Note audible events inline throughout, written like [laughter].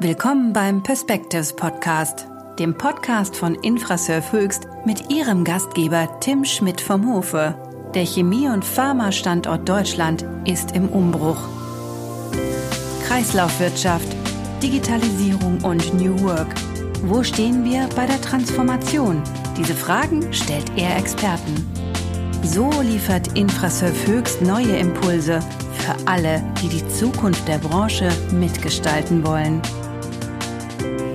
Willkommen beim Perspectives Podcast, dem Podcast von Infrasurf Höchst mit ihrem Gastgeber Tim Schmidt vom Hofe. Der Chemie- und Pharma-Standort Deutschland ist im Umbruch. Kreislaufwirtschaft, Digitalisierung und New Work. Wo stehen wir bei der Transformation? Diese Fragen stellt er Experten. So liefert Infrasurf Höchst neue Impulse für alle, die die Zukunft der Branche mitgestalten wollen.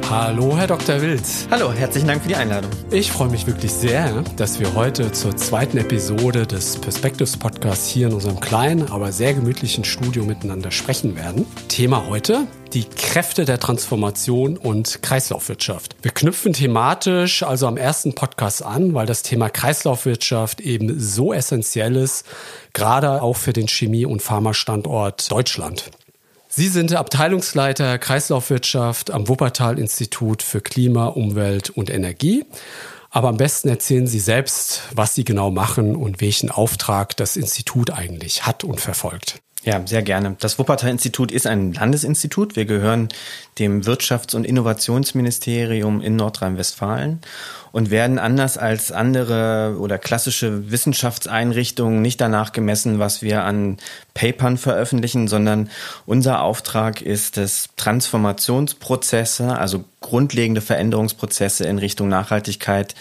Hallo, Herr Dr. Wild. Hallo, herzlichen Dank für die Einladung. Ich freue mich wirklich sehr, dass wir heute zur zweiten Episode des Perspectives Podcasts hier in unserem kleinen, aber sehr gemütlichen Studio miteinander sprechen werden. Thema heute, die Kräfte der Transformation und Kreislaufwirtschaft. Wir knüpfen thematisch also am ersten Podcast an, weil das Thema Kreislaufwirtschaft eben so essentiell ist, gerade auch für den Chemie- und Pharmastandort Deutschland. Sie sind Abteilungsleiter Kreislaufwirtschaft am Wuppertal-Institut für Klima, Umwelt und Energie. Aber am besten erzählen Sie selbst, was Sie genau machen und welchen Auftrag das Institut eigentlich hat und verfolgt. Ja, sehr gerne. Das Wuppertal-Institut ist ein Landesinstitut. Wir gehören dem Wirtschafts- und Innovationsministerium in Nordrhein-Westfalen und werden anders als andere oder klassische Wissenschaftseinrichtungen nicht danach gemessen, was wir an Papern veröffentlichen, sondern unser Auftrag ist es, Transformationsprozesse, also grundlegende Veränderungsprozesse in Richtung Nachhaltigkeit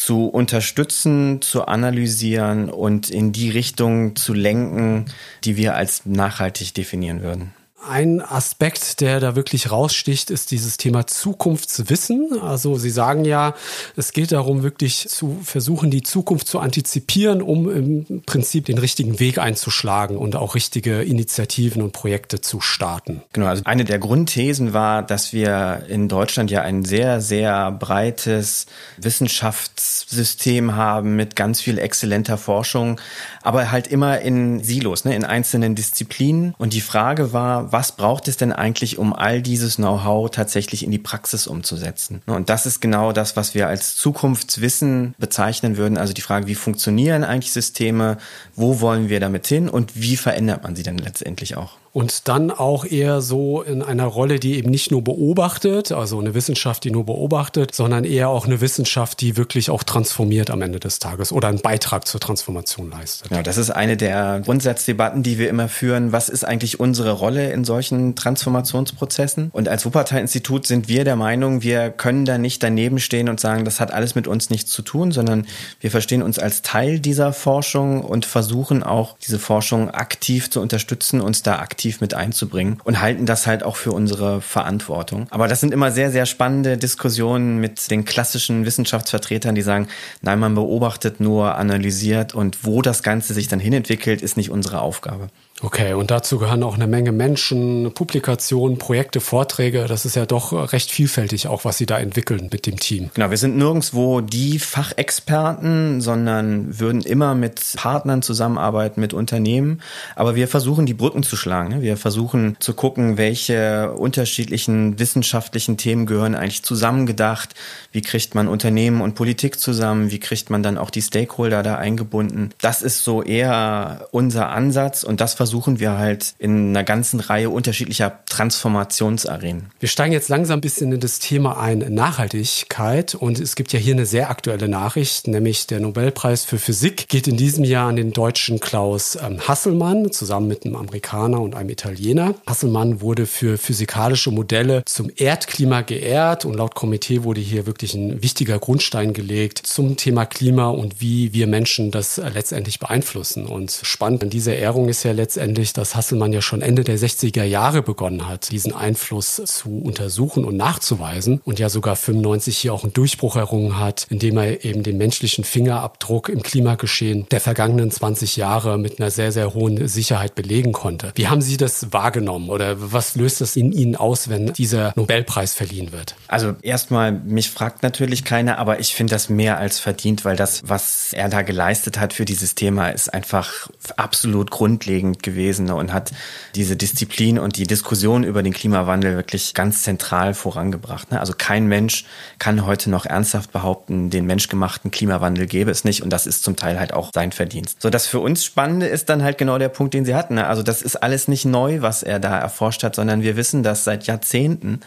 zu unterstützen, zu analysieren und in die Richtung zu lenken, die wir als nachhaltig definieren würden. Ein Aspekt, der da wirklich raussticht, ist dieses Thema Zukunftswissen. Also Sie sagen ja, es geht darum, wirklich zu versuchen, die Zukunft zu antizipieren, um im Prinzip den richtigen Weg einzuschlagen und auch richtige Initiativen und Projekte zu starten. Genau, also eine der Grundthesen war, dass wir in Deutschland ja ein sehr, sehr breites Wissenschaftssystem haben mit ganz viel exzellenter Forschung, aber halt immer in Silos, ne, in einzelnen Disziplinen. Und die Frage war, was braucht es denn eigentlich, um all dieses Know-how tatsächlich in die Praxis umzusetzen? Und das ist genau das, was wir als Zukunftswissen bezeichnen würden. Also die Frage, wie funktionieren eigentlich Systeme? Wo wollen wir damit hin? Und wie verändert man sie dann letztendlich auch? Und dann auch eher so in einer Rolle, die eben nicht nur beobachtet, also eine Wissenschaft, die nur beobachtet, sondern eher auch eine Wissenschaft, die wirklich auch transformiert am Ende des Tages oder einen Beitrag zur Transformation leistet. Ja, das ist eine der Grundsatzdebatten, die wir immer führen. Was ist eigentlich unsere Rolle in solchen Transformationsprozessen? Und als Wuppertal-Institut sind wir der Meinung, wir können da nicht daneben stehen und sagen, das hat alles mit uns nichts zu tun, sondern wir verstehen uns als Teil dieser Forschung und versuchen auch diese Forschung aktiv zu unterstützen, uns da aktiv aktiv mit einzubringen und halten das halt auch für unsere Verantwortung. Aber das sind immer sehr, sehr spannende Diskussionen mit den klassischen Wissenschaftsvertretern, die sagen, nein, man beobachtet nur, analysiert und wo das Ganze sich dann hinentwickelt, ist nicht unsere Aufgabe. Okay, und dazu gehören auch eine Menge Menschen, Publikationen, Projekte, Vorträge. Das ist ja doch recht vielfältig, auch was Sie da entwickeln mit dem Team. Genau, wir sind nirgendwo die Fachexperten, sondern würden immer mit Partnern zusammenarbeiten, mit Unternehmen. Aber wir versuchen, die Brücken zu schlagen. Ne? Wir versuchen zu gucken, welche unterschiedlichen wissenschaftlichen Themen gehören eigentlich zusammengedacht. Wie kriegt man Unternehmen und Politik zusammen? Wie kriegt man dann auch die Stakeholder da eingebunden? Das ist so eher unser Ansatz und das versuchen versuchen wir halt in einer ganzen Reihe unterschiedlicher Transformationsarenen. Wir steigen jetzt langsam ein bisschen in das Thema ein Nachhaltigkeit und es gibt ja hier eine sehr aktuelle Nachricht, nämlich der Nobelpreis für Physik geht in diesem Jahr an den deutschen Klaus ähm, Hasselmann zusammen mit einem Amerikaner und einem Italiener. Hasselmann wurde für physikalische Modelle zum Erdklima geehrt und laut Komitee wurde hier wirklich ein wichtiger Grundstein gelegt zum Thema Klima und wie wir Menschen das äh, letztendlich beeinflussen. Und spannend an dieser Ehrung ist ja letztendlich letztendlich, dass Hasselmann ja schon Ende der 60er Jahre begonnen hat, diesen Einfluss zu untersuchen und nachzuweisen und ja sogar 95 hier auch einen Durchbruch errungen hat, indem er eben den menschlichen Fingerabdruck im Klimageschehen der vergangenen 20 Jahre mit einer sehr, sehr hohen Sicherheit belegen konnte. Wie haben Sie das wahrgenommen oder was löst das in Ihnen aus, wenn dieser Nobelpreis verliehen wird? Also erstmal, mich fragt natürlich keiner, aber ich finde das mehr als verdient, weil das, was er da geleistet hat für dieses Thema, ist einfach absolut grundlegend gewesen und hat diese Disziplin und die Diskussion über den Klimawandel wirklich ganz zentral vorangebracht. Ne? Also kein Mensch kann heute noch ernsthaft behaupten, den menschgemachten Klimawandel gäbe es nicht und das ist zum Teil halt auch sein Verdienst. So, das für uns Spannende ist dann halt genau der Punkt, den Sie hatten. Ne? Also das ist alles nicht neu, was er da erforscht hat, sondern wir wissen das seit Jahrzehnten.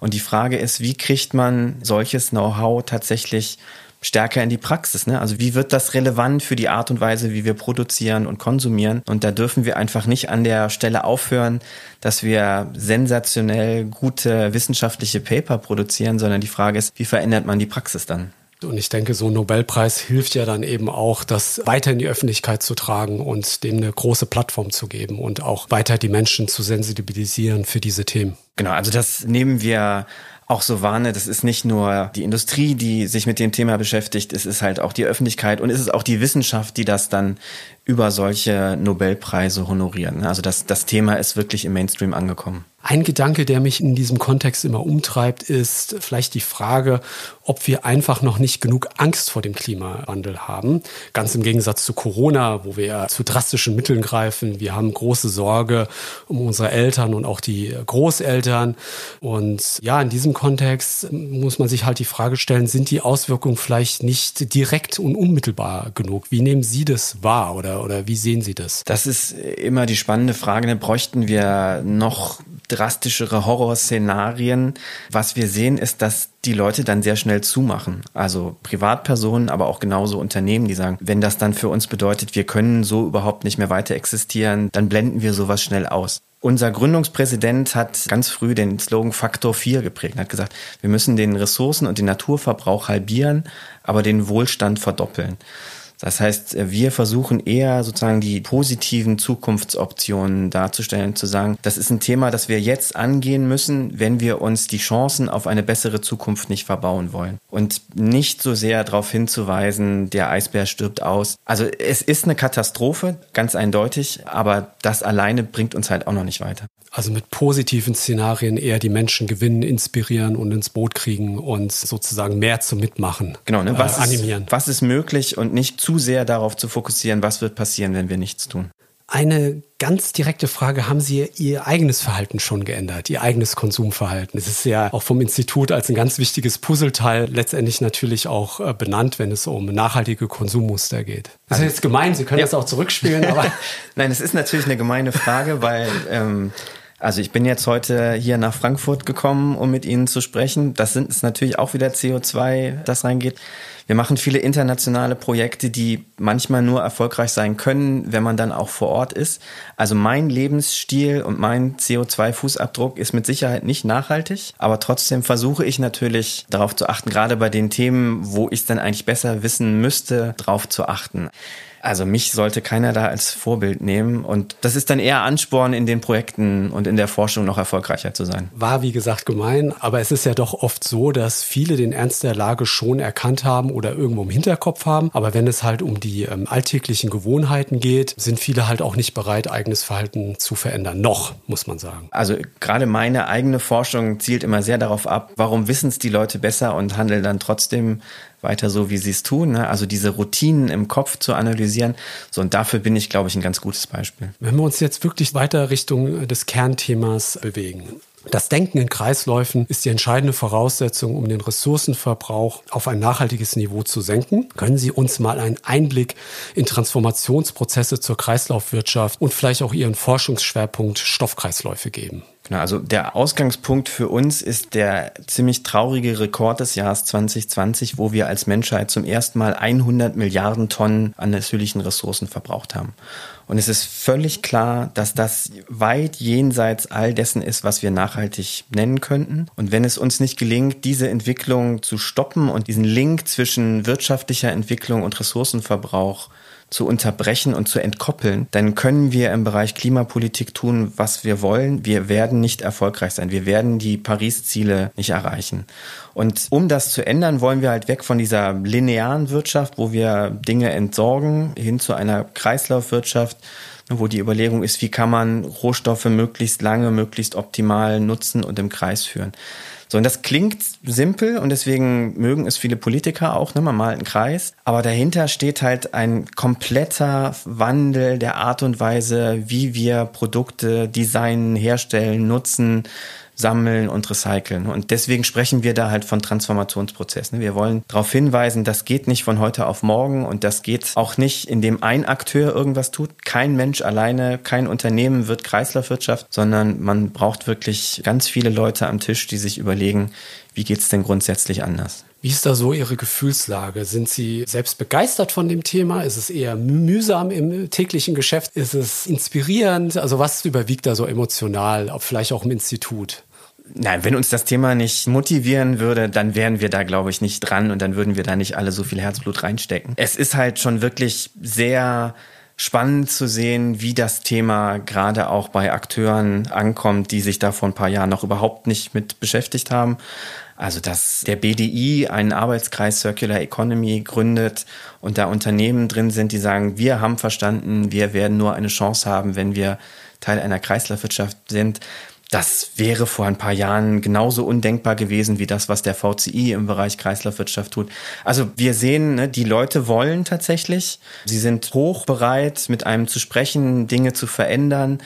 Und die Frage ist, wie kriegt man solches Know-how tatsächlich stärker in die Praxis. Ne? Also wie wird das relevant für die Art und Weise, wie wir produzieren und konsumieren? Und da dürfen wir einfach nicht an der Stelle aufhören, dass wir sensationell gute wissenschaftliche Paper produzieren, sondern die Frage ist, wie verändert man die Praxis dann? Und ich denke, so ein Nobelpreis hilft ja dann eben auch, das weiter in die Öffentlichkeit zu tragen und dem eine große Plattform zu geben und auch weiter die Menschen zu sensibilisieren für diese Themen. Genau, also das nehmen wir auch so warne, das ist nicht nur die Industrie, die sich mit dem Thema beschäftigt, es ist halt auch die Öffentlichkeit und es ist auch die Wissenschaft, die das dann über solche Nobelpreise honorieren. Also das, das Thema ist wirklich im Mainstream angekommen. Ein Gedanke, der mich in diesem Kontext immer umtreibt, ist vielleicht die Frage, ob wir einfach noch nicht genug Angst vor dem Klimawandel haben. Ganz im Gegensatz zu Corona, wo wir zu drastischen Mitteln greifen. Wir haben große Sorge um unsere Eltern und auch die Großeltern. Und ja, in diesem Kontext muss man sich halt die Frage stellen, sind die Auswirkungen vielleicht nicht direkt und unmittelbar genug? Wie nehmen Sie das wahr oder, oder wie sehen Sie das? Das ist immer die spannende Frage. Bräuchten wir noch drastischere Horrorszenarien. Was wir sehen, ist, dass die Leute dann sehr schnell zumachen. Also Privatpersonen, aber auch genauso Unternehmen, die sagen, wenn das dann für uns bedeutet, wir können so überhaupt nicht mehr weiter existieren, dann blenden wir sowas schnell aus. Unser Gründungspräsident hat ganz früh den Slogan Faktor 4 geprägt, hat gesagt, wir müssen den Ressourcen- und den Naturverbrauch halbieren, aber den Wohlstand verdoppeln. Das heißt, wir versuchen eher sozusagen die positiven Zukunftsoptionen darzustellen, zu sagen, das ist ein Thema, das wir jetzt angehen müssen, wenn wir uns die Chancen auf eine bessere Zukunft nicht verbauen wollen. Und nicht so sehr darauf hinzuweisen, der Eisbär stirbt aus. Also es ist eine Katastrophe, ganz eindeutig, aber das alleine bringt uns halt auch noch nicht weiter. Also mit positiven Szenarien eher die Menschen gewinnen, inspirieren und ins Boot kriegen und sozusagen mehr zum Mitmachen genau, ne? was äh, animieren. Ist, was ist möglich und nicht zu sehr darauf zu fokussieren, was wird passieren, wenn wir nichts tun. Eine ganz direkte Frage, haben Sie Ihr eigenes Verhalten schon geändert, Ihr eigenes Konsumverhalten? Es ist ja auch vom Institut als ein ganz wichtiges Puzzleteil letztendlich natürlich auch äh, benannt, wenn es um nachhaltige Konsummuster geht. Das [laughs] ist jetzt gemein, Sie können ja. das auch zurückspielen, [laughs] aber... Nein, es ist natürlich eine gemeine Frage, weil... Ähm, also ich bin jetzt heute hier nach Frankfurt gekommen, um mit Ihnen zu sprechen. Das sind es natürlich auch wieder CO2, das reingeht. Wir machen viele internationale Projekte, die manchmal nur erfolgreich sein können, wenn man dann auch vor Ort ist. Also mein Lebensstil und mein CO2-Fußabdruck ist mit Sicherheit nicht nachhaltig, aber trotzdem versuche ich natürlich darauf zu achten, gerade bei den Themen, wo ich es dann eigentlich besser wissen müsste, darauf zu achten. Also mich sollte keiner da als Vorbild nehmen und das ist dann eher Ansporn in den Projekten und in der Forschung noch erfolgreicher zu sein. War wie gesagt gemein, aber es ist ja doch oft so, dass viele den Ernst der Lage schon erkannt haben oder irgendwo im Hinterkopf haben, aber wenn es halt um die ähm, alltäglichen Gewohnheiten geht, sind viele halt auch nicht bereit, eigenes Verhalten zu verändern. Noch, muss man sagen. Also gerade meine eigene Forschung zielt immer sehr darauf ab, warum wissen es die Leute besser und handeln dann trotzdem weiter so, wie sie es tun. Ne? Also diese Routinen im Kopf zu analysieren. So, und dafür bin ich, glaube ich, ein ganz gutes Beispiel. Wenn wir uns jetzt wirklich weiter Richtung des Kernthemas bewegen. Das Denken in Kreisläufen ist die entscheidende Voraussetzung, um den Ressourcenverbrauch auf ein nachhaltiges Niveau zu senken. Können Sie uns mal einen Einblick in Transformationsprozesse zur Kreislaufwirtschaft und vielleicht auch Ihren Forschungsschwerpunkt Stoffkreisläufe geben? Genau, also der Ausgangspunkt für uns ist der ziemlich traurige Rekord des Jahres 2020, wo wir als Menschheit zum ersten Mal 100 Milliarden Tonnen an natürlichen Ressourcen verbraucht haben. Und es ist völlig klar, dass das weit jenseits all dessen ist, was wir nachhaltig nennen könnten. Und wenn es uns nicht gelingt, diese Entwicklung zu stoppen und diesen Link zwischen wirtschaftlicher Entwicklung und Ressourcenverbrauch zu unterbrechen und zu entkoppeln, dann können wir im Bereich Klimapolitik tun, was wir wollen. Wir werden nicht erfolgreich sein. Wir werden die Paris-Ziele nicht erreichen. Und um das zu ändern, wollen wir halt weg von dieser linearen Wirtschaft, wo wir Dinge entsorgen, hin zu einer Kreislaufwirtschaft, wo die Überlegung ist, wie kann man Rohstoffe möglichst lange, möglichst optimal nutzen und im Kreis führen. So, und das klingt simpel und deswegen mögen es viele Politiker auch, ne? man malt einen Kreis. Aber dahinter steht halt ein kompletter Wandel der Art und Weise, wie wir Produkte designen, herstellen, nutzen, sammeln und recyceln. Und deswegen sprechen wir da halt von Transformationsprozessen. Wir wollen darauf hinweisen, das geht nicht von heute auf morgen und das geht auch nicht, indem ein Akteur irgendwas tut. Kein Mensch alleine, kein Unternehmen wird Kreislaufwirtschaft, sondern man braucht wirklich ganz viele Leute am Tisch, die sich überlegen, wie geht's denn grundsätzlich anders. Wie ist da so Ihre Gefühlslage? Sind Sie selbst begeistert von dem Thema? Ist es eher mühsam im täglichen Geschäft? Ist es inspirierend? Also was überwiegt da so emotional, vielleicht auch im Institut? Nein, wenn uns das Thema nicht motivieren würde, dann wären wir da, glaube ich, nicht dran und dann würden wir da nicht alle so viel Herzblut reinstecken. Es ist halt schon wirklich sehr spannend zu sehen, wie das Thema gerade auch bei Akteuren ankommt, die sich da vor ein paar Jahren noch überhaupt nicht mit beschäftigt haben. Also, dass der BDI einen Arbeitskreis Circular Economy gründet und da Unternehmen drin sind, die sagen, wir haben verstanden, wir werden nur eine Chance haben, wenn wir Teil einer Kreislaufwirtschaft sind. Das wäre vor ein paar Jahren genauso undenkbar gewesen wie das, was der VCI im Bereich Kreislaufwirtschaft tut. Also wir sehen, ne, die Leute wollen tatsächlich. Sie sind hochbereit, mit einem zu sprechen, Dinge zu verändern.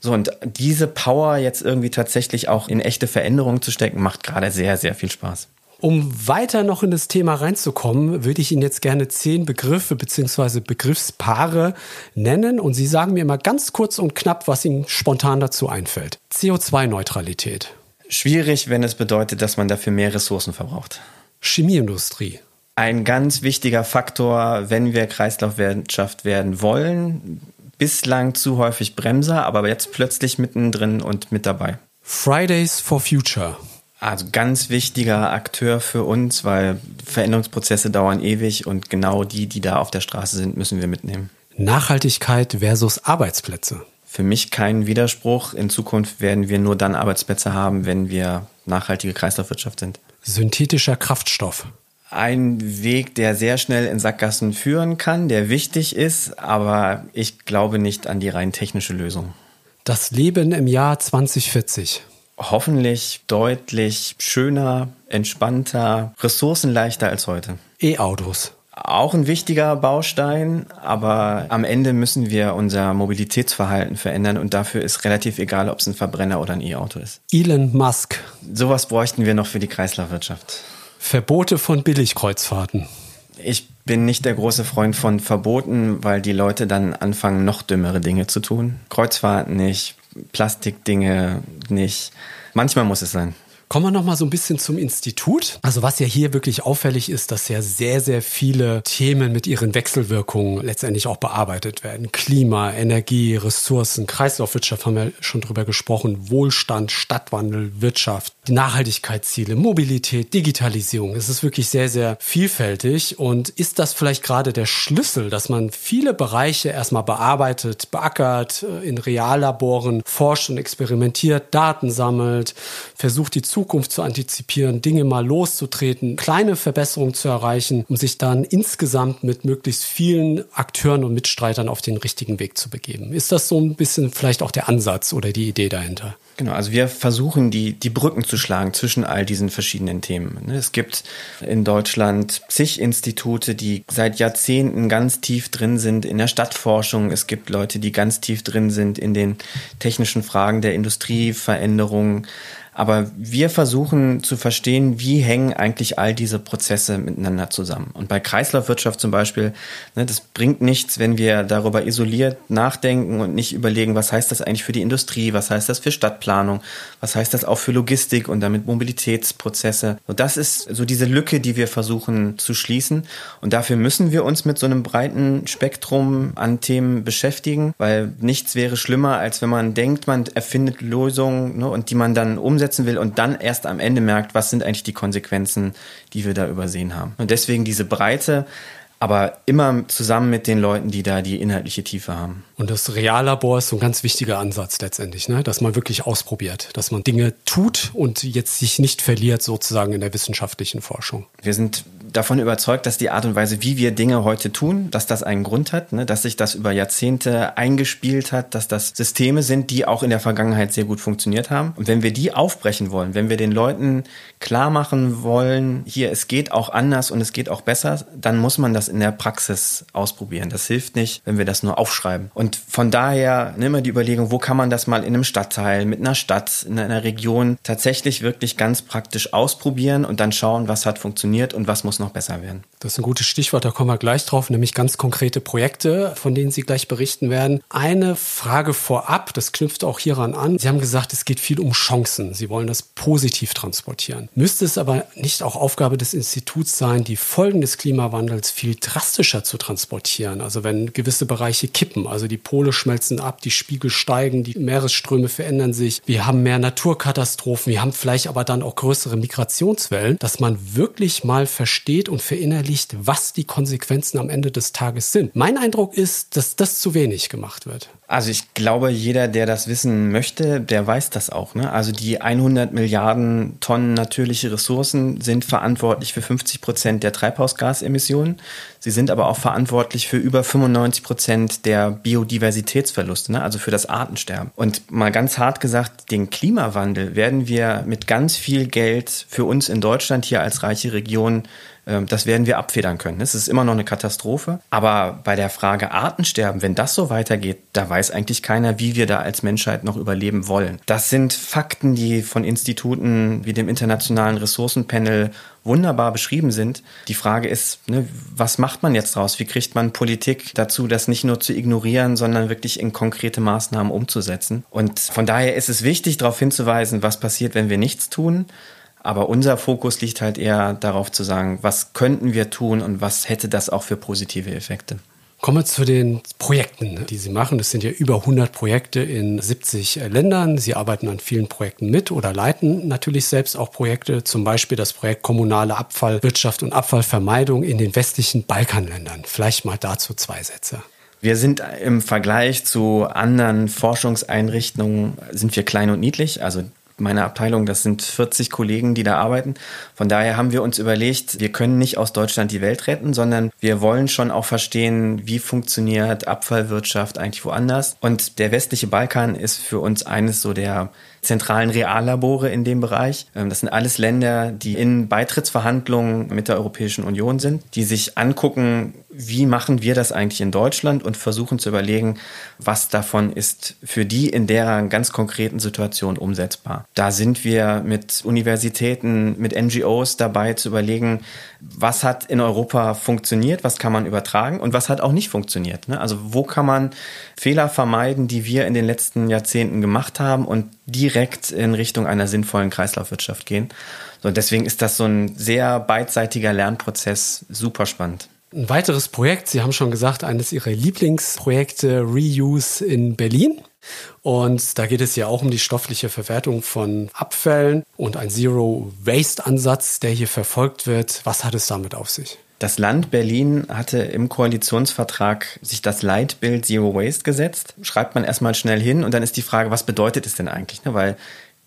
So, und diese Power jetzt irgendwie tatsächlich auch in echte Veränderungen zu stecken, macht gerade sehr, sehr viel Spaß. Um weiter noch in das Thema reinzukommen, würde ich Ihnen jetzt gerne zehn Begriffe bzw. Begriffspaare nennen und Sie sagen mir mal ganz kurz und knapp, was Ihnen spontan dazu einfällt. CO2-Neutralität. Schwierig, wenn es bedeutet, dass man dafür mehr Ressourcen verbraucht. Chemieindustrie. Ein ganz wichtiger Faktor, wenn wir Kreislaufwirtschaft werden wollen. Bislang zu häufig Bremser, aber jetzt plötzlich mittendrin und mit dabei. Fridays for Future. Also ganz wichtiger Akteur für uns, weil Veränderungsprozesse dauern ewig und genau die, die da auf der Straße sind, müssen wir mitnehmen. Nachhaltigkeit versus Arbeitsplätze. Für mich kein Widerspruch. In Zukunft werden wir nur dann Arbeitsplätze haben, wenn wir nachhaltige Kreislaufwirtschaft sind. Synthetischer Kraftstoff. Ein Weg, der sehr schnell in Sackgassen führen kann, der wichtig ist, aber ich glaube nicht an die rein technische Lösung. Das Leben im Jahr 2040 hoffentlich deutlich schöner, entspannter, ressourcenleichter als heute. E-Autos. Auch ein wichtiger Baustein, aber am Ende müssen wir unser Mobilitätsverhalten verändern und dafür ist relativ egal, ob es ein Verbrenner oder ein E-Auto ist. Elon Musk. Sowas bräuchten wir noch für die Kreislaufwirtschaft. Verbote von Billigkreuzfahrten. Ich bin nicht der große Freund von Verboten, weil die Leute dann anfangen, noch dümmere Dinge zu tun. Kreuzfahrten nicht, Plastikdinge nicht. Manchmal muss es sein. Kommen wir noch mal so ein bisschen zum Institut. Also was ja hier wirklich auffällig ist, dass ja sehr, sehr viele Themen mit ihren Wechselwirkungen letztendlich auch bearbeitet werden. Klima, Energie, Ressourcen, Kreislaufwirtschaft haben wir schon drüber gesprochen, Wohlstand, Stadtwandel, Wirtschaft, die Nachhaltigkeitsziele, Mobilität, Digitalisierung. Es ist wirklich sehr, sehr vielfältig. Und ist das vielleicht gerade der Schlüssel, dass man viele Bereiche erstmal bearbeitet, beackert, äh, in Reallaboren forscht und experimentiert, Daten sammelt, versucht die Zukunft Zukunft zu antizipieren, Dinge mal loszutreten, kleine Verbesserungen zu erreichen, um sich dann insgesamt mit möglichst vielen Akteuren und Mitstreitern auf den richtigen Weg zu begeben. Ist das so ein bisschen vielleicht auch der Ansatz oder die Idee dahinter? Genau, also wir versuchen die, die Brücken zu schlagen zwischen all diesen verschiedenen Themen. Es gibt in Deutschland zig Institute, die seit Jahrzehnten ganz tief drin sind in der Stadtforschung. Es gibt Leute, die ganz tief drin sind in den technischen Fragen der Industrieveränderung. Aber wir versuchen zu verstehen, wie hängen eigentlich all diese Prozesse miteinander zusammen. Und bei Kreislaufwirtschaft zum Beispiel, ne, das bringt nichts, wenn wir darüber isoliert nachdenken und nicht überlegen, was heißt das eigentlich für die Industrie, was heißt das für Stadtplanung, was heißt das auch für Logistik und damit Mobilitätsprozesse. Und das ist so diese Lücke, die wir versuchen zu schließen. Und dafür müssen wir uns mit so einem breiten Spektrum an Themen beschäftigen, weil nichts wäre schlimmer, als wenn man denkt, man erfindet Lösungen ne, und die man dann umsetzt umsetzen will und dann erst am Ende merkt, was sind eigentlich die Konsequenzen, die wir da übersehen haben. Und deswegen diese Breite, aber immer zusammen mit den Leuten, die da die inhaltliche Tiefe haben. Und das Reallabor ist so ein ganz wichtiger Ansatz letztendlich, ne? dass man wirklich ausprobiert, dass man Dinge tut und jetzt sich nicht verliert sozusagen in der wissenschaftlichen Forschung. Wir sind davon überzeugt, dass die Art und Weise, wie wir Dinge heute tun, dass das einen Grund hat, ne? dass sich das über Jahrzehnte eingespielt hat, dass das Systeme sind, die auch in der Vergangenheit sehr gut funktioniert haben. Und wenn wir die aufbrechen wollen, wenn wir den Leuten klar machen wollen, hier, es geht auch anders und es geht auch besser, dann muss man das in der Praxis ausprobieren. Das hilft nicht, wenn wir das nur aufschreiben. Und von daher ne, immer die Überlegung, wo kann man das mal in einem Stadtteil, mit einer Stadt, in einer Region tatsächlich wirklich ganz praktisch ausprobieren und dann schauen, was hat funktioniert und was muss noch besser werden. Das ist ein gutes Stichwort, da kommen wir gleich drauf, nämlich ganz konkrete Projekte, von denen Sie gleich berichten werden. Eine Frage vorab, das knüpft auch hieran an. Sie haben gesagt, es geht viel um Chancen. Sie wollen das positiv transportieren. Müsste es aber nicht auch Aufgabe des Instituts sein, die Folgen des Klimawandels viel drastischer zu transportieren? Also wenn gewisse Bereiche kippen, also die Pole schmelzen ab, die Spiegel steigen, die Meeresströme verändern sich, wir haben mehr Naturkatastrophen, wir haben vielleicht aber dann auch größere Migrationswellen, dass man wirklich mal versteht und verinnerlicht, was die Konsequenzen am Ende des Tages sind. Mein Eindruck ist, dass das zu wenig gemacht wird. Also ich glaube, jeder, der das wissen möchte, der weiß das auch. Ne? Also die 100 Milliarden Tonnen natürliche Ressourcen sind verantwortlich für 50 Prozent der Treibhausgasemissionen. Sie sind aber auch verantwortlich für über 95 Prozent der Biodiversitätsverluste, ne? also für das Artensterben. Und mal ganz hart gesagt, den Klimawandel werden wir mit ganz viel Geld für uns in Deutschland hier als reiche Region das werden wir abfedern können. Es ist immer noch eine Katastrophe. Aber bei der Frage Artensterben, wenn das so weitergeht, da weiß eigentlich keiner, wie wir da als Menschheit noch überleben wollen. Das sind Fakten, die von Instituten wie dem Internationalen Ressourcenpanel wunderbar beschrieben sind. Die Frage ist, ne, was macht man jetzt draus? Wie kriegt man Politik dazu, das nicht nur zu ignorieren, sondern wirklich in konkrete Maßnahmen umzusetzen? Und von daher ist es wichtig, darauf hinzuweisen, was passiert, wenn wir nichts tun. Aber unser Fokus liegt halt eher darauf zu sagen, was könnten wir tun und was hätte das auch für positive Effekte. Kommen wir zu den Projekten, die Sie machen. Das sind ja über 100 Projekte in 70 Ländern. Sie arbeiten an vielen Projekten mit oder leiten natürlich selbst auch Projekte, zum Beispiel das Projekt Kommunale Abfallwirtschaft und Abfallvermeidung in den westlichen Balkanländern. Vielleicht mal dazu zwei Sätze. Wir sind im Vergleich zu anderen Forschungseinrichtungen sind wir klein und niedlich. Also meine Abteilung, das sind 40 Kollegen, die da arbeiten. Von daher haben wir uns überlegt, wir können nicht aus Deutschland die Welt retten, sondern wir wollen schon auch verstehen, wie funktioniert Abfallwirtschaft eigentlich woanders. Und der westliche Balkan ist für uns eines so der zentralen Reallabore in dem Bereich. Ähm, das sind alles Länder, die in Beitrittsverhandlungen mit der Europäischen Union sind, die sich angucken, wie machen wir das eigentlich in Deutschland und versuchen zu überlegen, was davon ist für die in deren ganz konkreten Situation umsetzbar. Da sind wir mit Universitäten, mit NGOs dabei zu überlegen, was hat in Europa funktioniert, was kann man übertragen und was hat auch nicht funktioniert. Ne? Also wo kann man Fehler vermeiden, die wir in den letzten Jahrzehnten gemacht haben und direkt in Richtung einer sinnvollen Kreislaufwirtschaft gehen. So, deswegen ist das so ein sehr beidseitiger Lernprozess, super spannend. Ein weiteres Projekt, Sie haben schon gesagt, eines Ihrer Lieblingsprojekte, Reuse in Berlin. Und da geht es ja auch um die stoffliche Verwertung von Abfällen und ein Zero-Waste-Ansatz, der hier verfolgt wird. Was hat es damit auf sich? Das Land Berlin hatte im Koalitionsvertrag sich das Leitbild Zero Waste gesetzt. Schreibt man erstmal schnell hin und dann ist die Frage, was bedeutet es denn eigentlich? Ne? Weil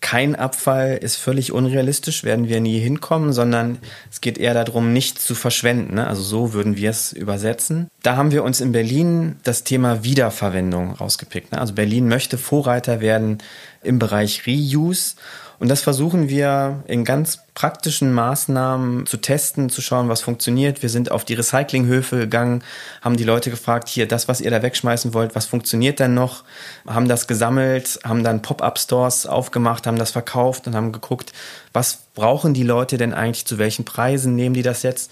kein Abfall ist völlig unrealistisch, werden wir nie hinkommen, sondern es geht eher darum, nichts zu verschwenden. Ne? Also so würden wir es übersetzen. Da haben wir uns in Berlin das Thema Wiederverwendung rausgepickt. Ne? Also Berlin möchte Vorreiter werden im Bereich Reuse und das versuchen wir in ganz praktischen Maßnahmen zu testen, zu schauen, was funktioniert. Wir sind auf die Recyclinghöfe gegangen, haben die Leute gefragt, hier, das, was ihr da wegschmeißen wollt, was funktioniert denn noch? Haben das gesammelt, haben dann Pop-up-Stores aufgemacht, haben das verkauft und haben geguckt, was brauchen die Leute denn eigentlich, zu welchen Preisen nehmen die das jetzt?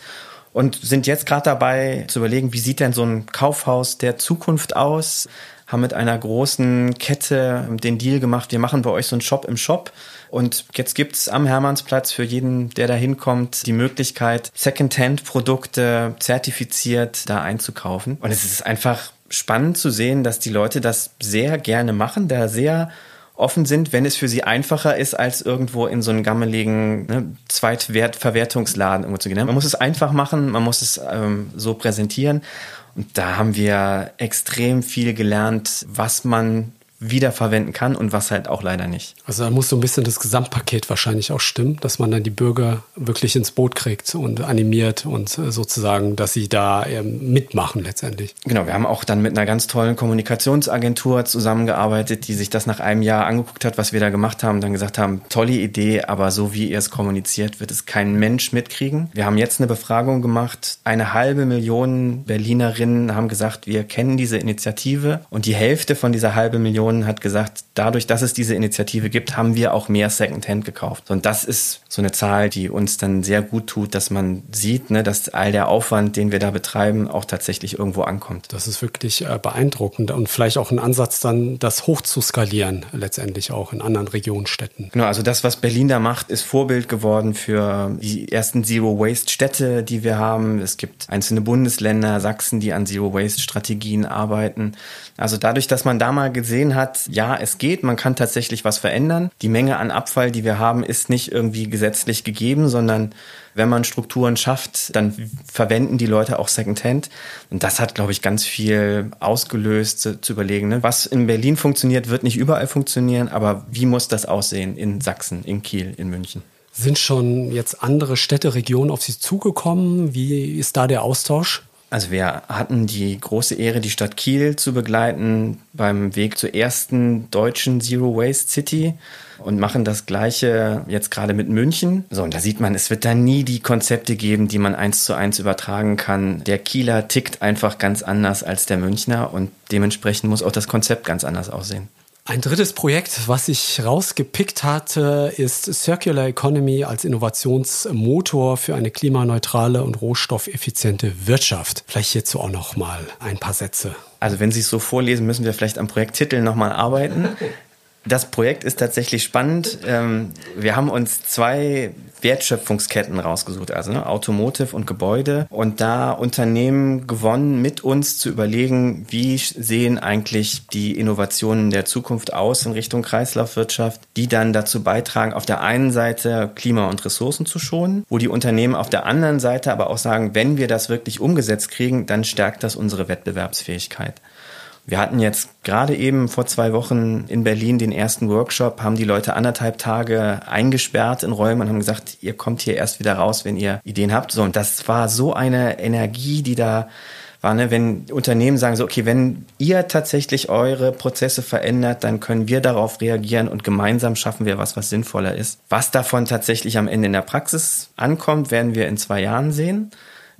Und sind jetzt gerade dabei zu überlegen, wie sieht denn so ein Kaufhaus der Zukunft aus? Haben mit einer großen Kette den Deal gemacht, wir machen bei euch so einen Shop im Shop und jetzt gibt's am Hermannsplatz für jeden, der da hinkommt, die Möglichkeit, Secondhand-Produkte zertifiziert da einzukaufen. Und es ist einfach spannend zu sehen, dass die Leute das sehr gerne machen, da sehr offen sind, wenn es für sie einfacher ist, als irgendwo in so einen gammeligen ne, Zweitwertverwertungsladen irgendwo zu gehen. Man muss es einfach machen, man muss es ähm, so präsentieren. Und da haben wir extrem viel gelernt, was man wiederverwenden kann und was halt auch leider nicht. Also da muss so ein bisschen das Gesamtpaket wahrscheinlich auch stimmen, dass man dann die Bürger wirklich ins Boot kriegt und animiert und äh, sozusagen, dass sie da ähm, mitmachen letztendlich. Genau, wir haben auch dann mit einer ganz tollen Kommunikationsagentur zusammengearbeitet, die sich das nach einem Jahr angeguckt hat, was wir da gemacht haben, dann gesagt haben, tolle Idee, aber so wie ihr es kommuniziert, wird es kein Mensch mitkriegen. Wir haben jetzt eine Befragung gemacht, eine halbe Million Berlinerinnen haben gesagt, wir kennen diese Initiative und die Hälfte von dieser halbe Million hat gesagt, dadurch, dass es diese Initiative gibt, haben wir auch mehr Secondhand gekauft. Und das ist so eine Zahl, die uns dann sehr gut tut, dass man sieht, ne, dass all der Aufwand, den wir da betreiben, auch tatsächlich irgendwo ankommt. Das ist wirklich äh, beeindruckend und vielleicht auch ein Ansatz dann, das hochzuskalieren, letztendlich auch in anderen Regionenstädten. Genau, also das, was Berlin da macht, ist Vorbild geworden für die ersten Zero Waste Städte, die wir haben. Es gibt einzelne Bundesländer, Sachsen, die an Zero Waste Strategien arbeiten. Also dadurch, dass man da mal gesehen hat, ja, es geht, man kann tatsächlich was verändern. Die Menge an Abfall, die wir haben, ist nicht irgendwie gesetzlich gegeben, sondern wenn man Strukturen schafft, dann verwenden die Leute auch Secondhand. Und das hat, glaube ich, ganz viel ausgelöst, zu, zu überlegen, ne? was in Berlin funktioniert, wird nicht überall funktionieren, aber wie muss das aussehen in Sachsen, in Kiel, in München? Sind schon jetzt andere Städte, Regionen auf Sie zugekommen? Wie ist da der Austausch? Also wir hatten die große Ehre, die Stadt Kiel zu begleiten beim Weg zur ersten deutschen Zero Waste City und machen das gleiche jetzt gerade mit München. So, und da sieht man, es wird da nie die Konzepte geben, die man eins zu eins übertragen kann. Der Kieler tickt einfach ganz anders als der Münchner und dementsprechend muss auch das Konzept ganz anders aussehen. Ein drittes Projekt, was ich rausgepickt hatte, ist Circular Economy als Innovationsmotor für eine klimaneutrale und rohstoffeffiziente Wirtschaft. Vielleicht hierzu auch noch mal ein paar Sätze. Also wenn Sie es so vorlesen, müssen wir vielleicht am Projekttitel noch mal arbeiten. [laughs] Das Projekt ist tatsächlich spannend. Ähm, wir haben uns zwei Wertschöpfungsketten rausgesucht, also ne, Automotive und Gebäude und da Unternehmen gewonnen, mit uns zu überlegen, wie sehen eigentlich die Innovationen der Zukunft aus in Richtung Kreislaufwirtschaft, die dann dazu beitragen, auf der einen Seite Klima und Ressourcen zu schonen, wo die Unternehmen auf der anderen Seite aber auch sagen, wenn wir das wirklich umgesetzt kriegen, dann stärkt das unsere Wettbewerbsfähigkeit. Wir hatten jetzt gerade eben vor zwei Wochen in Berlin den ersten Workshop, haben die Leute anderthalb Tage eingesperrt in Räumen und haben gesagt, ihr kommt hier erst wieder raus, wenn ihr Ideen habt. So, und das war so eine Energie, die da war, ne, wenn Unternehmen sagen so, okay, wenn ihr tatsächlich eure Prozesse verändert, dann können wir darauf reagieren und gemeinsam schaffen wir was, was sinnvoller ist. Was davon tatsächlich am Ende in der Praxis ankommt, werden wir in zwei Jahren sehen.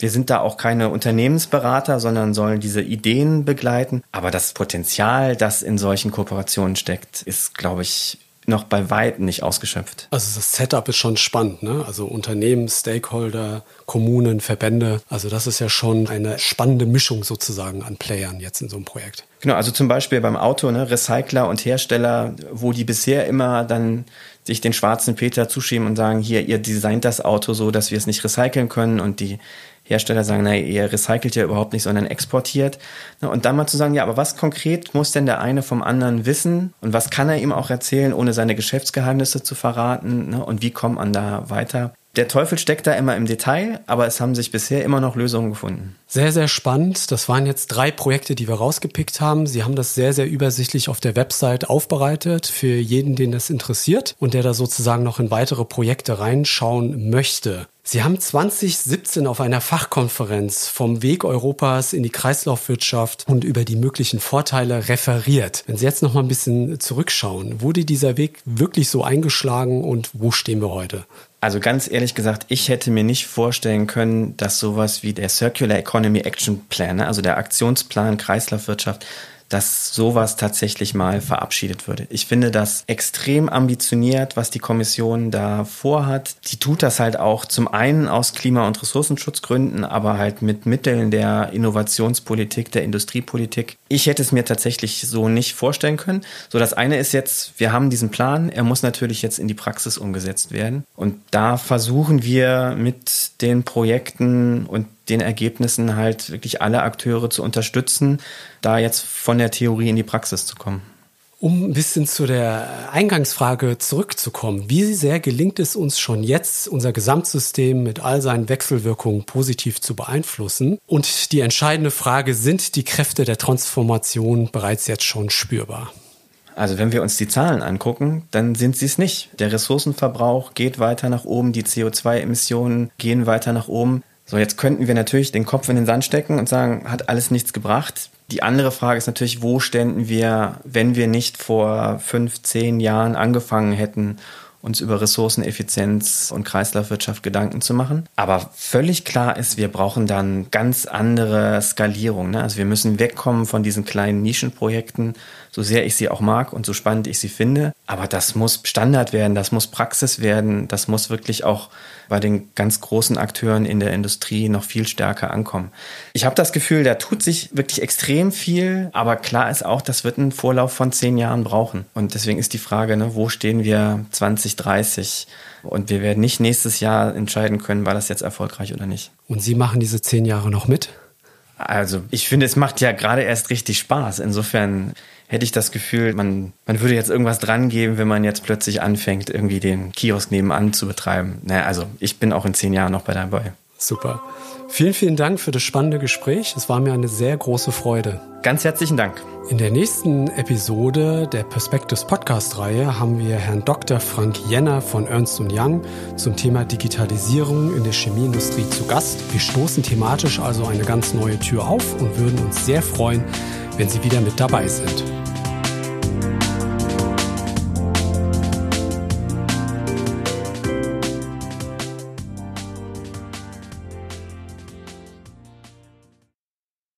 Wir sind da auch keine Unternehmensberater, sondern sollen diese Ideen begleiten. Aber das Potenzial, das in solchen Kooperationen steckt, ist, glaube ich, noch bei weitem nicht ausgeschöpft. Also das Setup ist schon spannend, ne? Also Unternehmen, Stakeholder, Kommunen, Verbände. Also das ist ja schon eine spannende Mischung sozusagen an Playern jetzt in so einem Projekt. Genau, also zum Beispiel beim Auto, ne, Recycler und Hersteller, wo die bisher immer dann sich den schwarzen Peter zuschieben und sagen, hier, ihr designt das Auto so, dass wir es nicht recyceln können und die Hersteller sagen, naja, ihr recycelt ja überhaupt nicht, sondern exportiert. Und dann mal zu sagen, ja, aber was konkret muss denn der eine vom anderen wissen und was kann er ihm auch erzählen, ohne seine Geschäftsgeheimnisse zu verraten ne? und wie kommt man da weiter? Der Teufel steckt da immer im Detail, aber es haben sich bisher immer noch Lösungen gefunden. Sehr, sehr spannend. Das waren jetzt drei Projekte, die wir rausgepickt haben. Sie haben das sehr, sehr übersichtlich auf der Website aufbereitet für jeden, den das interessiert und der da sozusagen noch in weitere Projekte reinschauen möchte. Sie haben 2017 auf einer Fachkonferenz vom Weg Europas in die Kreislaufwirtschaft und über die möglichen Vorteile referiert. Wenn Sie jetzt noch mal ein bisschen zurückschauen, wurde dieser Weg wirklich so eingeschlagen und wo stehen wir heute? Also ganz ehrlich gesagt, ich hätte mir nicht vorstellen können, dass sowas wie der Circular Economy Action Plan, ne, also der Aktionsplan Kreislaufwirtschaft, dass sowas tatsächlich mal verabschiedet würde. Ich finde das extrem ambitioniert, was die Kommission da vorhat. Die tut das halt auch zum einen aus Klima- und Ressourcenschutzgründen, aber halt mit Mitteln der Innovationspolitik, der Industriepolitik. Ich hätte es mir tatsächlich so nicht vorstellen können. So, das eine ist jetzt, wir haben diesen Plan, er muss natürlich jetzt in die Praxis umgesetzt werden. Und da versuchen wir mit den Projekten und den Ergebnissen halt wirklich alle Akteure zu unterstützen, da jetzt von der Theorie in die Praxis zu kommen. Um ein bisschen zu der Eingangsfrage zurückzukommen, wie sehr gelingt es uns schon jetzt, unser Gesamtsystem mit all seinen Wechselwirkungen positiv zu beeinflussen? Und die entscheidende Frage, sind die Kräfte der Transformation bereits jetzt schon spürbar? Also wenn wir uns die Zahlen angucken, dann sind sie es nicht. Der Ressourcenverbrauch geht weiter nach oben, die CO2-Emissionen gehen weiter nach oben. So, jetzt könnten wir natürlich den Kopf in den Sand stecken und sagen, hat alles nichts gebracht. Die andere Frage ist natürlich, wo ständen wir, wenn wir nicht vor fünf, zehn Jahren angefangen hätten, uns über Ressourceneffizienz und Kreislaufwirtschaft Gedanken zu machen. Aber völlig klar ist, wir brauchen dann ganz andere Skalierung. Ne? Also wir müssen wegkommen von diesen kleinen Nischenprojekten, so sehr ich sie auch mag und so spannend ich sie finde. Aber das muss Standard werden, das muss Praxis werden, das muss wirklich auch bei den ganz großen Akteuren in der Industrie noch viel stärker ankommen. Ich habe das Gefühl, da tut sich wirklich extrem viel, aber klar ist auch, das wird einen Vorlauf von zehn Jahren brauchen. Und deswegen ist die Frage, ne, wo stehen wir 2030? Und wir werden nicht nächstes Jahr entscheiden können, war das jetzt erfolgreich oder nicht. Und Sie machen diese zehn Jahre noch mit? Also ich finde, es macht ja gerade erst richtig Spaß. Insofern hätte ich das Gefühl, man, man würde jetzt irgendwas dran geben, wenn man jetzt plötzlich anfängt, irgendwie den Kiosk nebenan zu betreiben. Naja, also ich bin auch in zehn Jahren noch bei dabei. Super. Vielen, vielen Dank für das spannende Gespräch. Es war mir eine sehr große Freude. Ganz herzlichen Dank. In der nächsten Episode der Perspectives Podcast-Reihe haben wir Herrn Dr. Frank Jenner von Ernst Young zum Thema Digitalisierung in der Chemieindustrie zu Gast. Wir stoßen thematisch also eine ganz neue Tür auf und würden uns sehr freuen, wenn Sie wieder mit dabei sind.